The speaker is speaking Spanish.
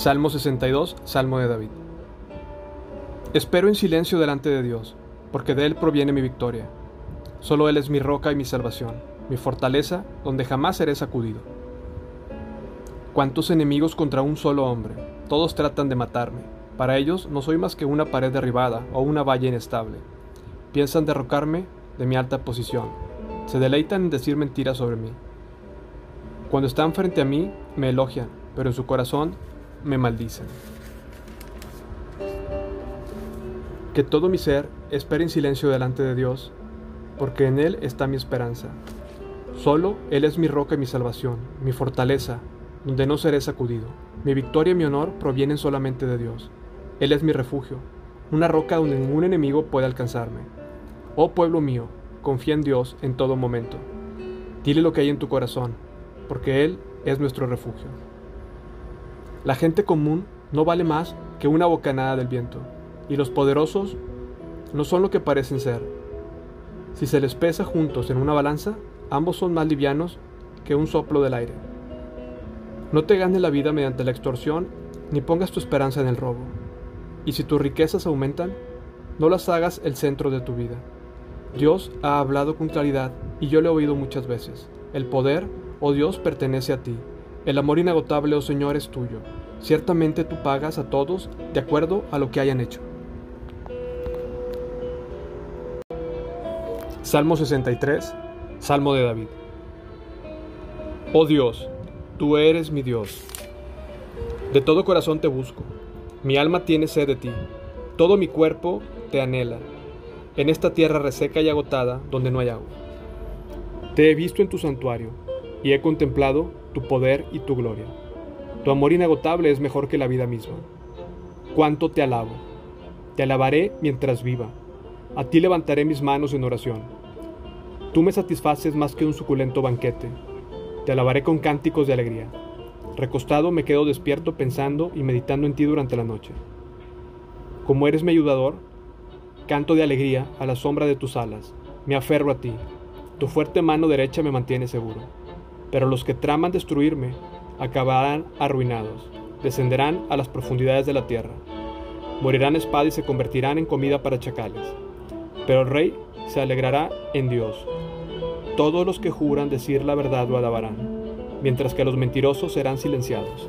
Salmo 62, Salmo de David. Espero en silencio delante de Dios, porque de Él proviene mi victoria. Solo Él es mi roca y mi salvación, mi fortaleza, donde jamás seré sacudido. Cuántos enemigos contra un solo hombre, todos tratan de matarme. Para ellos no soy más que una pared derribada o una valla inestable. Piensan derrocarme de mi alta posición. Se deleitan en decir mentiras sobre mí. Cuando están frente a mí, me elogian, pero en su corazón me maldicen. Que todo mi ser espere en silencio delante de Dios, porque en Él está mi esperanza. Solo Él es mi roca y mi salvación, mi fortaleza, donde no seré sacudido. Mi victoria y mi honor provienen solamente de Dios. Él es mi refugio, una roca donde ningún enemigo puede alcanzarme. Oh pueblo mío, confía en Dios en todo momento. Dile lo que hay en tu corazón, porque Él es nuestro refugio. La gente común no vale más que una bocanada del viento, y los poderosos no son lo que parecen ser. Si se les pesa juntos en una balanza, ambos son más livianos que un soplo del aire. No te ganes la vida mediante la extorsión, ni pongas tu esperanza en el robo. Y si tus riquezas aumentan, no las hagas el centro de tu vida. Dios ha hablado con claridad y yo le he oído muchas veces. El poder, oh Dios, pertenece a ti. El amor inagotable, oh Señor, es tuyo. Ciertamente tú pagas a todos de acuerdo a lo que hayan hecho. Salmo 63, Salmo de David. Oh Dios, tú eres mi Dios. De todo corazón te busco. Mi alma tiene sed de ti. Todo mi cuerpo te anhela. En esta tierra reseca y agotada, donde no hay agua. Te he visto en tu santuario y he contemplado tu poder y tu gloria. Tu amor inagotable es mejor que la vida misma. Cuánto te alabo. Te alabaré mientras viva. A ti levantaré mis manos en oración. Tú me satisfaces más que un suculento banquete. Te alabaré con cánticos de alegría. Recostado me quedo despierto pensando y meditando en ti durante la noche. Como eres mi ayudador, canto de alegría a la sombra de tus alas. Me aferro a ti. Tu fuerte mano derecha me mantiene seguro pero los que traman destruirme acabarán arruinados, descenderán a las profundidades de la tierra, morirán espada y se convertirán en comida para chacales. Pero el rey se alegrará en Dios. Todos los que juran decir la verdad lo alabarán, mientras que los mentirosos serán silenciados.